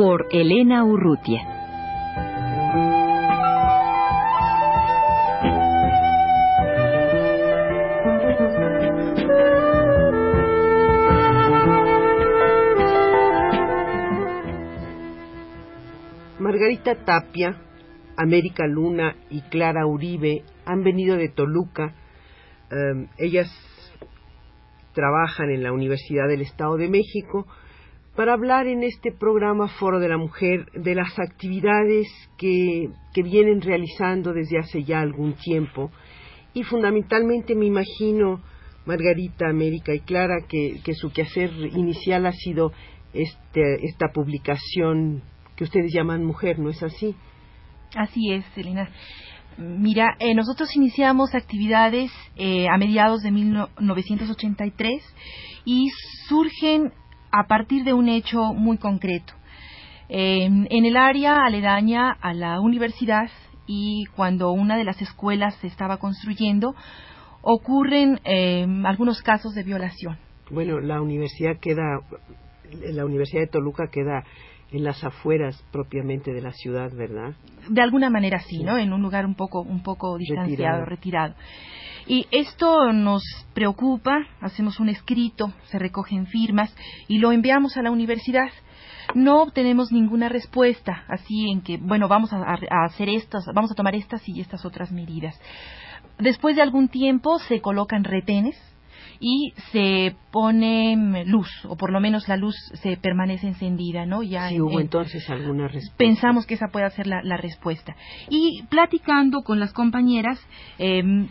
Por Elena Urrutia. Margarita Tapia, América Luna y Clara Uribe han venido de Toluca. Em, ellas trabajan en la Universidad del Estado de México para hablar en este programa Foro de la Mujer de las actividades que, que vienen realizando desde hace ya algún tiempo y fundamentalmente me imagino Margarita, América y Clara que, que su quehacer inicial ha sido este, esta publicación que ustedes llaman mujer, ¿no es así? Así es, Elena. Mira, eh, nosotros iniciamos actividades eh, a mediados de 1983 y surgen a partir de un hecho muy concreto. Eh, en el área aledaña a la universidad y cuando una de las escuelas se estaba construyendo, ocurren algunos casos de violación. Bueno, la universidad queda, la Universidad de Toluca queda en las afueras propiamente de la ciudad, ¿verdad? De alguna manera sí, ¿no? En un lugar un poco, un poco distanciado, retirado. Y esto nos preocupa, hacemos un escrito, se recogen firmas y lo enviamos a la universidad. No obtenemos ninguna respuesta, así en que, bueno, vamos a, hacer estas, vamos a tomar estas y estas otras medidas. Después de algún tiempo se colocan retenes y se pone luz, o por lo menos la luz se permanece encendida, ¿no? Ya sí, hubo entonces alguna respuesta. Pensamos que esa puede ser la, respuesta. Y platicando con las compañeras, em,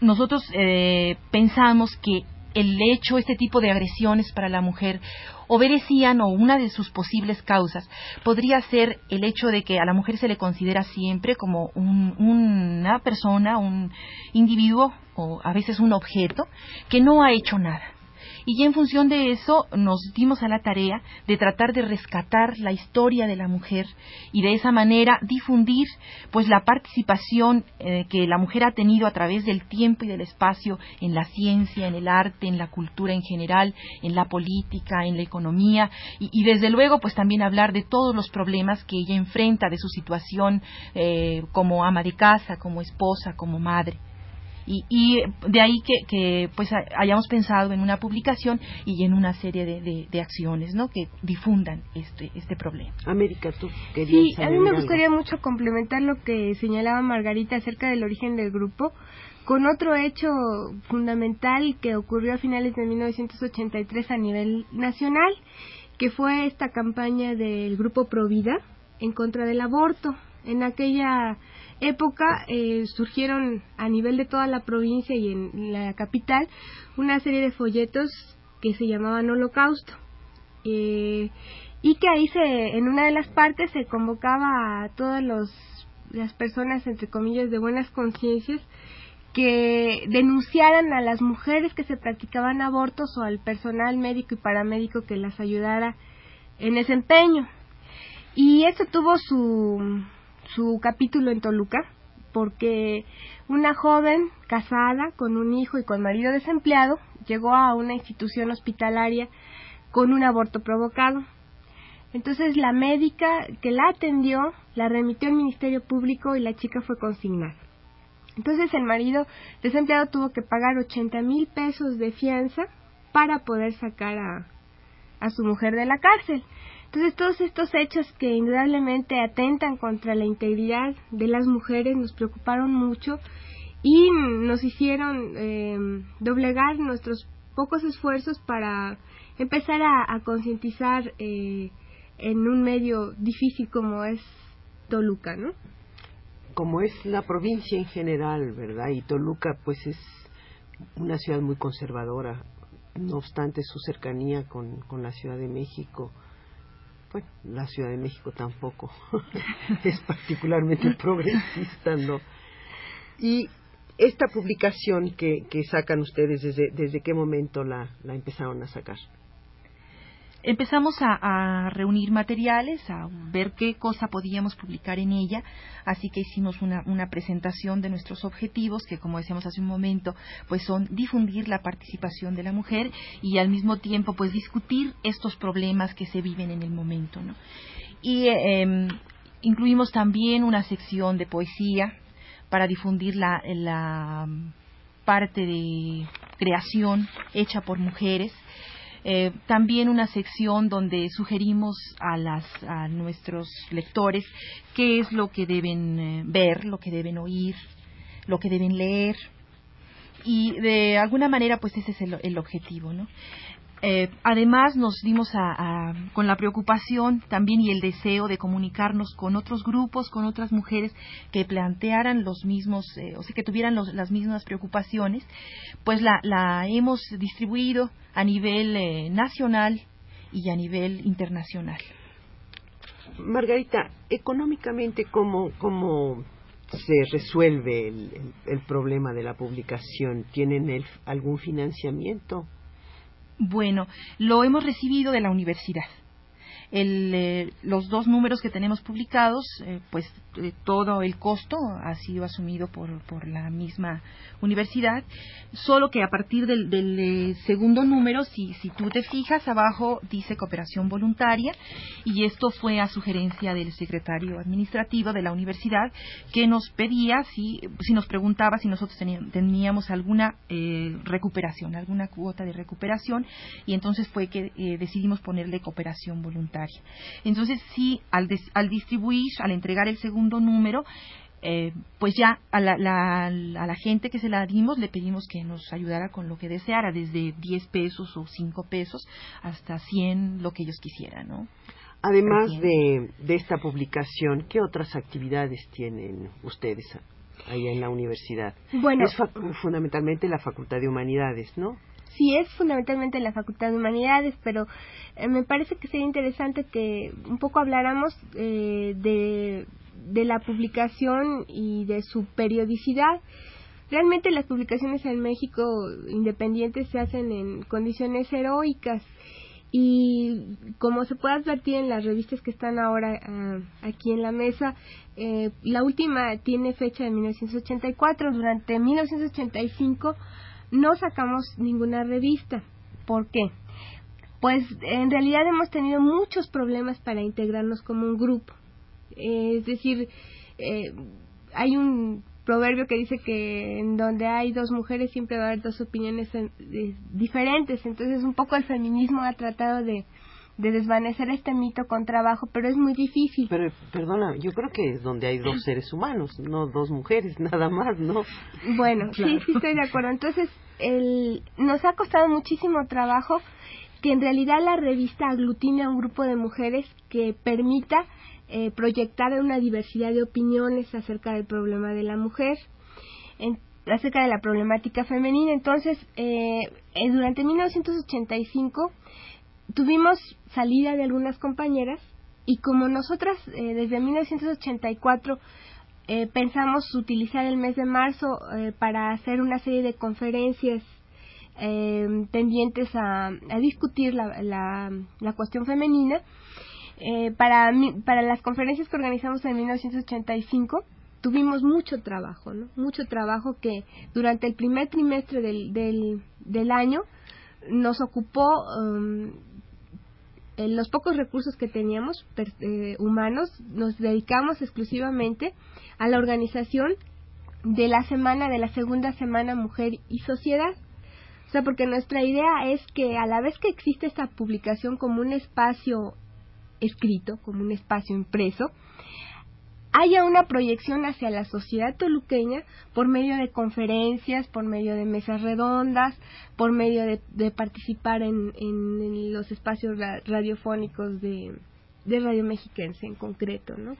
nosotros eh, pensamos que el hecho, este tipo de agresiones para la mujer obedecían o una de sus posibles causas podría ser el hecho de que a la mujer se le considera siempre como una persona, un individuo o a veces un objeto que no ha hecho nada y en función de eso nos dimos a la tarea de tratar de rescatar la historia de la mujer y de esa manera difundir pues la participación eh, que la mujer ha tenido a través del tiempo y del espacio en la ciencia, en el arte, en la cultura en general, en la política, en la economía y, desde luego pues también hablar de todos los problemas que ella enfrenta de su situación eh, como ama de casa, como esposa, como madre. Y, de ahí que, pues hayamos pensado en una publicación y en una serie de, acciones ¿no? que difundan este, este problema. América, tú querías Sí, a mí me gustaría mucho complementar lo que señalaba Margarita acerca del origen del grupo con otro hecho fundamental que ocurrió a finales de 1983 a nivel nacional, que fue esta campaña del grupo Provida en contra del aborto. En aquella época eh, surgieron a nivel de toda la provincia y en la capital una serie de folletos que se llamaban Holocausto. Eh, y que ahí se, en una de las partes se convocaba a todas las personas, entre comillas, de buenas conciencias que denunciaran a las mujeres que se practicaban abortos o al personal médico y paramédico que las ayudara en ese empeño. Y eso tuvo su, su capítulo en Toluca, porque una joven casada con un hijo y con marido desempleado llegó a una institución hospitalaria con un aborto provocado. Entonces la médica que la atendió la remitió al Ministerio Público y la chica fue consignada. Entonces el marido desempleado tuvo que pagar 80 mil pesos de fianza para poder sacar a, a su mujer de la cárcel. Entonces todos estos hechos que indudablemente atentan contra la integridad de las mujeres nos preocuparon mucho y nos hicieron eh, doblegar nuestros pocos esfuerzos para empezar a, concientizar eh, en un medio difícil como es Toluca, ¿no? Como es la provincia en general, ¿verdad? Y Toluca pues es una ciudad muy conservadora, no obstante su cercanía con, con la Ciudad de México bueno, la Ciudad de México tampoco es particularmente progresista, ¿no? Y esta publicación que, que sacan ustedes, ¿desde, ¿desde qué momento la, la empezaron a sacar? Empezamos a, reunir materiales, a ver qué cosa podíamos publicar en ella, así que hicimos una, presentación de nuestros objetivos, que como decíamos hace un momento, pues son difundir la participación de la mujer y al mismo tiempo pues discutir estos problemas que se viven en el momento, ¿no? Y em, incluimos también una sección de poesía para difundir la parte de creación hecha por mujeres eh, también una sección donde sugerimos a, las, a nuestros lectores qué es lo que deben eh, ver, lo que deben oír, lo que deben leer. Y de alguna manera, pues ese es el, el objetivo, ¿no? Eh, además, nos dimos con la preocupación también y el deseo de comunicarnos con otros grupos, con otras mujeres que plantearan los mismos, eh, o sea, que tuvieran las mismas preocupaciones, pues la, hemos distribuido a nivel eh, nacional y a nivel internacional. Margarita, económicamente, ¿cómo, cómo se resuelve el, problema de la publicación? ¿Tienen algún financiamiento? Bueno, lo hemos recibido de la universidad. Eh, los dos números que tenemos publicados, eh, pues eh, todo el costo ha sido asumido por, la misma universidad, solo que a partir del, segundo número, si, si tú te fijas, abajo dice cooperación voluntaria y esto fue a sugerencia del secretario administrativo de la universidad que nos pedía, si, si nos preguntaba si nosotros teníamos alguna recuperación, alguna cuota de recuperación y entonces fue que decidimos ponerle cooperación voluntaria. Entonces, sí, al, al distribuir, al entregar el segundo número, eh, pues ya a la, a la, gente que se la dimos le pedimos que nos ayudara con lo que deseara, desde 10 pesos o 5 pesos hasta 100, lo que ellos quisieran, ¿no? Además de, de esta publicación, ¿qué otras actividades tienen ustedes ahí en la universidad? Bueno, es fundamentalmente la Facultad de Humanidades, ¿no? sí es fundamentalmente la Facultad de Humanidades, pero eh, me parece que sería interesante que un poco habláramos eh, de, de la publicación y de su periodicidad. Realmente las publicaciones en México independientes se hacen en condiciones heroicas y como se puede advertir en las revistas que están ahora ah, aquí en la mesa, eh, la última tiene fecha de 1984. Durante 1985 no sacamos ninguna revista. ¿Por qué? Pues en realidad hemos tenido muchos problemas para integrarnos como un grupo. Eh, es decir, eh, hay un proverbio que dice que en donde hay dos mujeres siempre va a haber dos opiniones diferentes. Entonces un poco el feminismo ha tratado de, de desvanecer este mito con trabajo, pero es muy difícil. Pero, perdona, yo creo que es donde hay dos seres humanos, no dos mujeres, nada más, ¿no? Bueno, sí, sí estoy de acuerdo. Entonces, el, nos ha costado muchísimo trabajo que en realidad la revista aglutine a un grupo de mujeres que permita eh, proyectar una diversidad de opiniones acerca del problema de la mujer, acerca de la problemática femenina. Entonces, eh, eh durante 1985 tuvimos salida de algunas compañeras y como nosotras eh, desde 1984 eh, pensamos utilizar el mes de marzo eh, para hacer una serie de conferencias tendientes a, discutir la, la, cuestión femenina. Para, para las conferencias que organizamos en 1985 tuvimos mucho trabajo, ¿no? mucho trabajo que durante el primer trimestre del, del, del año nos ocupó um, en los pocos recursos que teníamos eh, humanos, nos dedicamos exclusivamente a la organización de la semana, de la segunda semana Mujer y Sociedad. O sea, porque nuestra idea es que a la vez que existe esta publicación como un espacio escrito, como un espacio impreso, haya una proyección hacia la sociedad toluqueña por medio de conferencias, por medio de mesas redondas, por medio de, participar en, los espacios radiofónicos de, Radio Mexiquense en concreto, ¿no?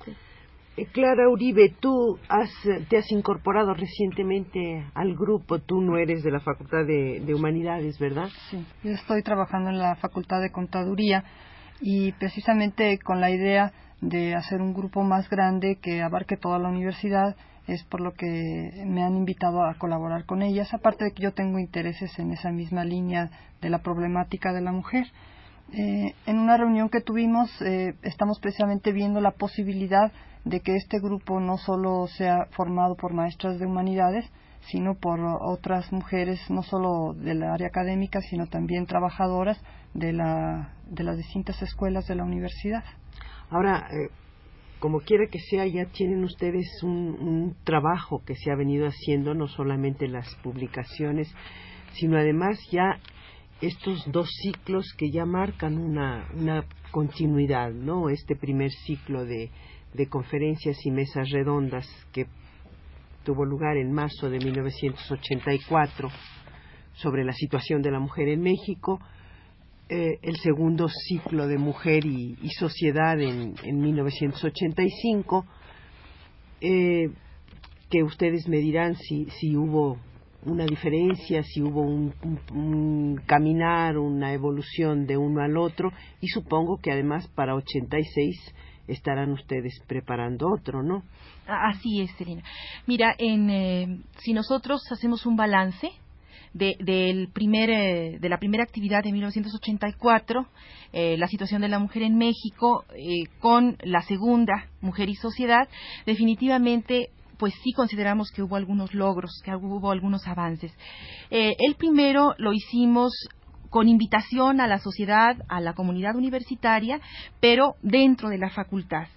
Eh, Clara Uribe, tú has, te has incorporado recientemente al grupo, tú no eres de la Facultad de, de Humanidades, ¿verdad? Sí, yo estoy trabajando en la Facultad de Contaduría y precisamente con la idea de hacer un grupo más grande que abarque toda la universidad es por lo que me han invitado a colaborar con ellas, aparte de que yo tengo intereses en esa misma línea de la problemática de la mujer. Eh, en una reunión que tuvimos eh, estamos precisamente viendo la posibilidad de que este grupo no solo sea formado por maestras de humanidades, sino por otras mujeres, no solo del área académica, sino también trabajadoras de, la, de las distintas escuelas de la universidad. Ahora, eh, como quiera que sea, ya tienen ustedes un, trabajo que se ha venido haciendo, no solamente las publicaciones, sino además ya estos dos ciclos que ya marcan una, una continuidad, ¿no? Este primer ciclo de, de conferencias y mesas redondas que tuvo lugar en marzo de 1984 sobre la situación de la mujer en México, eh, el segundo ciclo de Mujer y, Sociedad en, en 1985, eh, que ustedes me dirán si, si hubo una diferencia, si hubo un, caminar, una evolución de uno al otro, y supongo que además para 86 estarán ustedes preparando otro, ¿no? Así es, Serena. Mira, en, eh, si nosotros hacemos un balance de, del primer, eh, de la primera actividad de 1984, eh, la situación de la mujer en México, eh, con la segunda, Mujer y Sociedad, definitivamente pues sí consideramos que hubo algunos logros, que hubo algunos avances. el primero lo hicimos con invitación a la sociedad, a la comunidad universitaria, pero dentro de la facultad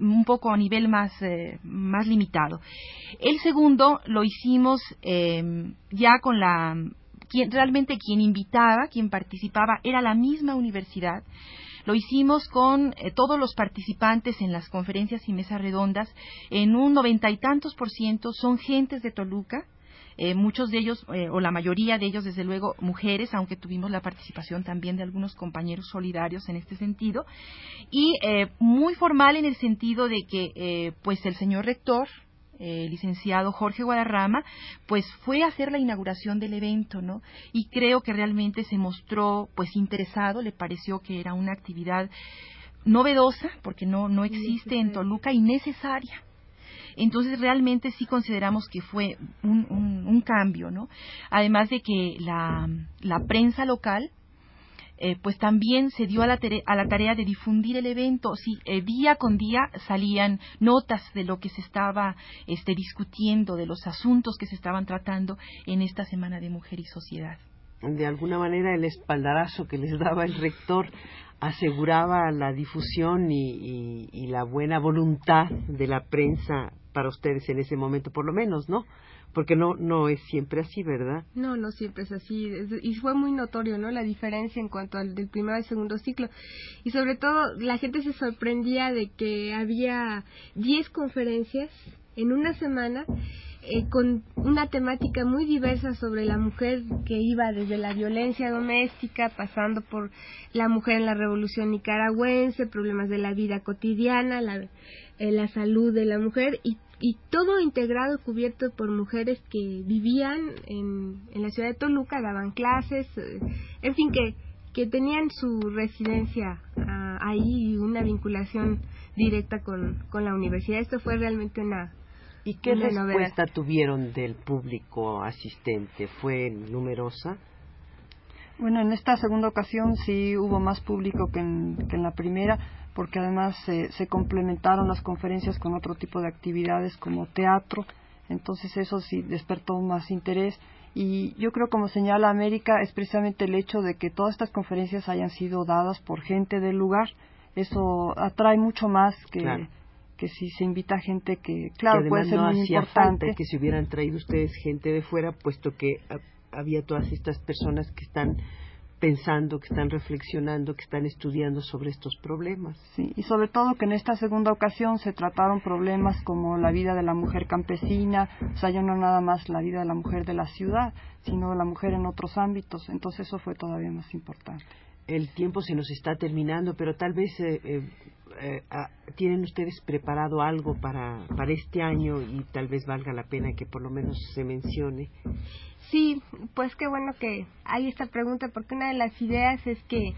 un poco a nivel más, eh, más limitado. El segundo lo hicimos eh, ya con la quien, realmente quien invitaba, quien participaba era la misma universidad. Lo hicimos con eh, todos los participantes en las conferencias y mesas redondas. En un noventa y tantos por ciento son gentes de Toluca, eh, muchos de ellos, eh, o la mayoría de ellos, desde luego, mujeres, aunque tuvimos la participación también de algunos compañeros solidarios en este sentido, y eh, muy formal en el sentido de que, pues, el señor rector, el licenciado Jorge Guadarrama, pues fue a hacer la inauguración del evento, ¿no? Y creo que realmente se mostró, pues, interesado, le pareció que era una actividad novedosa, porque no, no existe en Toluca, y necesaria. Entonces realmente sí consideramos que fue un, cambio, ¿no? Además de que la, prensa local eh, pues también se dio a la, a la, tarea de difundir el evento. Sí, eh, día con día salían notas de lo que se estaba este, discutiendo, de los asuntos que se estaban tratando en esta Semana de Mujer y Sociedad. De alguna manera el espaldarazo que les daba el rector aseguraba la difusión y la buena voluntad de la prensa para ustedes en ese momento, por lo menos, ¿no? Porque no no es siempre así, ¿verdad? No, no siempre es así. Y fue muy notorio, ¿no? La diferencia en cuanto al del primer al segundo ciclo. Y sobre todo, la gente se sorprendía de que había 10 conferencias en una semana eh, con una temática muy diversa sobre la mujer que iba desde la violencia doméstica, pasando por la mujer en la revolución nicaragüense, problemas de la vida cotidiana, la, eh, la salud de la mujer y, y todo integrado cubierto por mujeres que vivían en, en la ciudad de Toluca, daban clases, eh, en fin, que, que tenían su residencia ah, ahí y una vinculación directa con, con la universidad. Esto fue realmente una, ¿Y qué respuesta tuvieron del público asistente? ¿Fue numerosa? Bueno, en esta segunda ocasión sí hubo más público que en, que en la primera porque además se complementaron las conferencias con otro tipo de actividades como teatro, entonces eso sí despertó más interés. Y yo creo como señala América es precisamente el hecho de que todas estas conferencias hayan sido dadas por gente del lugar, eso atrae mucho más que que si se invita gente que claro puede ser muy importante que si hubieran traído ustedes gente de fuera puesto que había todas estas personas que están pensando, que están reflexionando, que están estudiando sobre estos problemas. Sí, y sobre todo que en esta segunda ocasión se trataron problemas como la vida de la mujer campesina, o sea, ya no nada más la vida de la mujer de la ciudad, sino la mujer en otros ámbitos, entonces eso fue todavía más importante. El tiempo se nos está terminando, pero tal vez eh, eh, eh, ¿tienen ustedes preparado algo para, para este año y tal vez valga la pena que por lo menos se mencione? Sí, pues qué bueno que hay esta pregunta, porque una de las ideas es que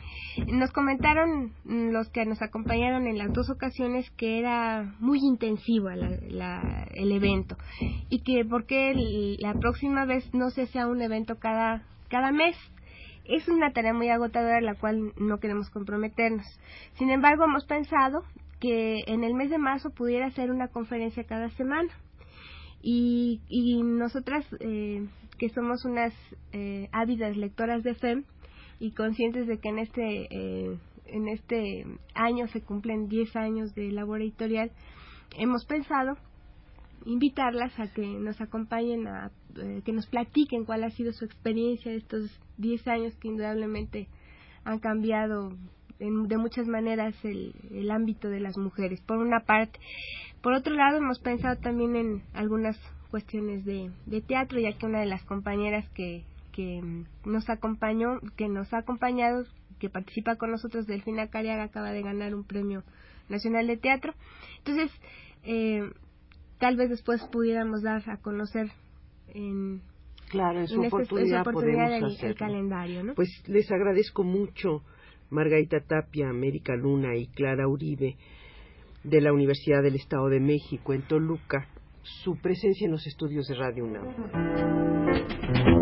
nos comentaron los que nos acompañaron en las dos ocasiones que era muy intensivo el evento y que porque la próxima vez no se sea un evento cada, cada mes. Es una tarea muy agotadora la cual no queremos comprometernos. Sin embargo, hemos pensado que en el mes de marzo pudiera ser una conferencia cada semana. Y, y nosotras eh, que somos unas eh, ávidas lectoras de FEM y conscientes de que en este, eh, en este año se cumplen 10 años de labor editorial, hemos pensado invitarlas a que nos acompañen, a eh, que nos platiquen cuál ha sido su experiencia de estos 10 años que indudablemente han cambiado de muchas maneras el, el ámbito de las mujeres, por una parte. Por otro lado, hemos pensado también en algunas cuestiones de, teatro, ya que una de las compañeras que, que nos acompañó, que nos ha acompañado, que participa con nosotros, Delfina Cariaga, acaba de ganar un premio nacional de teatro. Entonces, eh, tal vez después pudiéramos dar a conocer en, claro, en su oportunidad, el, calendario. ¿no? Pues les agradezco mucho, Margarita Tapia, América Luna y Clara Uribe, de la Universidad del Estado de México en Toluca, su presencia en los estudios de Radio UNAM.